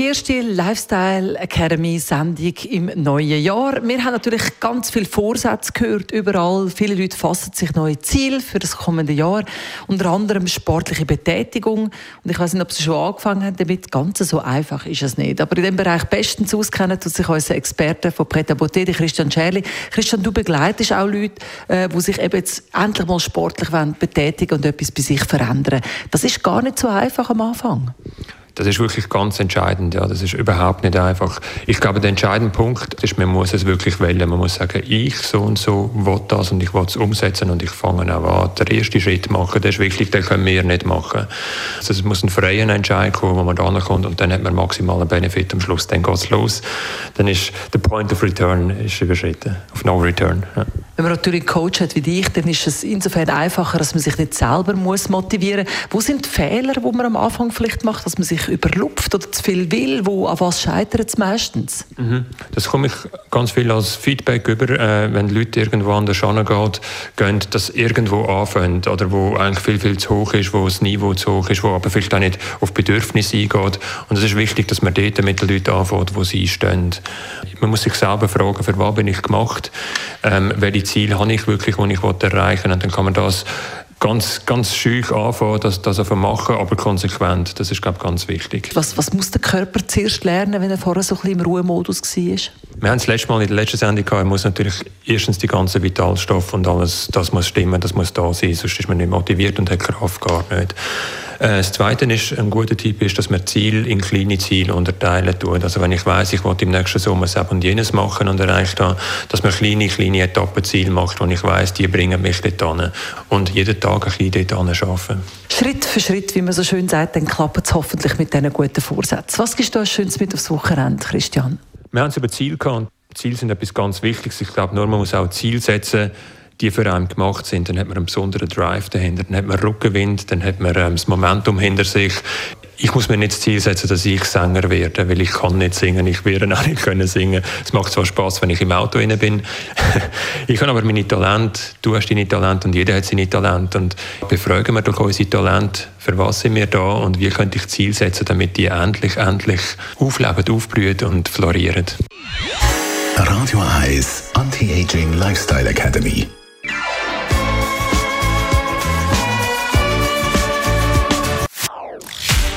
die erste Lifestyle Academy Sendung im neuen Jahr. Wir haben natürlich ganz viele Vorsätze gehört, überall. Viele Leute fassen sich neue Ziele für das kommende Jahr. Unter anderem sportliche Betätigung. Und ich weiß nicht, ob Sie schon angefangen haben damit. Ganz so einfach ist es nicht. Aber in dem Bereich bestens auskennen tut sich unser Experte von Preta Botte, Christian Scherli. Christian, du begleitest auch Leute, äh, die sich eben jetzt endlich mal sportlich betätigen und etwas bei sich verändern. Das ist gar nicht so einfach am Anfang. Das ist wirklich ganz entscheidend. Ja, das ist überhaupt nicht einfach. Ich glaube, der entscheidende Punkt ist, man muss es wirklich wählen. Man muss sagen, ich so und so will das und ich will es umsetzen und ich fange auch an. Der erste Schritt machen, der ist wichtig, den können wir nicht machen. Also es muss ein freier Entscheid kommen, wo man da kommt und dann hat man maximalen Benefit am Schluss. Dann geht es los. Dann ist der Point of Return ist überschritten. Auf No Return. Ja. Wenn man natürlich einen Coach hat wie dich, dann ist es insofern einfacher, dass man sich nicht selber muss motivieren muss. Wo sind die Fehler, die man am Anfang vielleicht macht, dass man sich überlupft oder zu viel will? Wo, an was scheitert es meistens? Mhm. Das komme ich ganz viel als Feedback über, äh, wenn Leute irgendwo anders hingehen, gehen, dass irgendwo anfängt oder wo eigentlich viel, viel zu hoch ist, wo das Niveau zu hoch ist, wo aber vielleicht auch nicht auf Bedürfnisse eingeht. Und es ist wichtig, dass man dort mit den Leuten anfängt, wo sie stehen. Man muss sich selber fragen, für was bin ich gemacht, ähm, welche Ziel habe ich wirklich, die ich erreichen will. Und dann kann man das ganz, ganz schüch anfangen, das, das machen, aber konsequent. Das ist, glaube ich, ganz wichtig. Was, was muss der Körper zuerst lernen, wenn er vorher so ein bisschen im Ruhemodus war? Wir haben das letzte Mal in der letzten Sendung gehabt, muss natürlich erstens die ganzen Vitalstoffe und alles, das muss stimmen, das muss da sein, sonst ist man nicht motiviert und hat Kraft gar nicht. Äh, das Zweite ist, ein guter Tipp ist, dass man Ziel in kleine Ziele unterteilen tut. Also wenn ich weiß, ich will im nächsten Sommer das und jenes machen und erreicht habe, dass man kleine, kleine Etappenziele macht, wo ich weiß, die bringen mich dort hin. Und jeden Tag ein bisschen dort arbeiten. Schritt für Schritt, wie man so schön sagt, dann klappt es hoffentlich mit diesen guten Vorsätzen. Was gibst du als Schönes mit aufs Wochenende, Christian? Wir haben es über Ziel gehabt. Ziele sind etwas ganz Wichtiges. Ich glaube, nur man muss auch Ziel setzen, die für einen gemacht sind. Dann hat man einen besonderen Drive dahinter, dann hat man Rückenwind, dann hat man ähm, das Momentum hinter sich. Ich muss mir nicht das Ziel setzen, dass ich Sänger werde, weil ich kann nicht singen, ich werde auch nicht können singen. Es macht zwar Spaß, wenn ich im Auto inne bin. ich habe aber meine Talente, du hast deine Talente und jeder hat seine Talente und befragen wir durch unsere Talente, für was sind wir da und wie könnte ich Ziel setzen, damit die endlich, endlich aufleben, aufblühen und florieren. Radio Eyes Anti-Aging Lifestyle Academy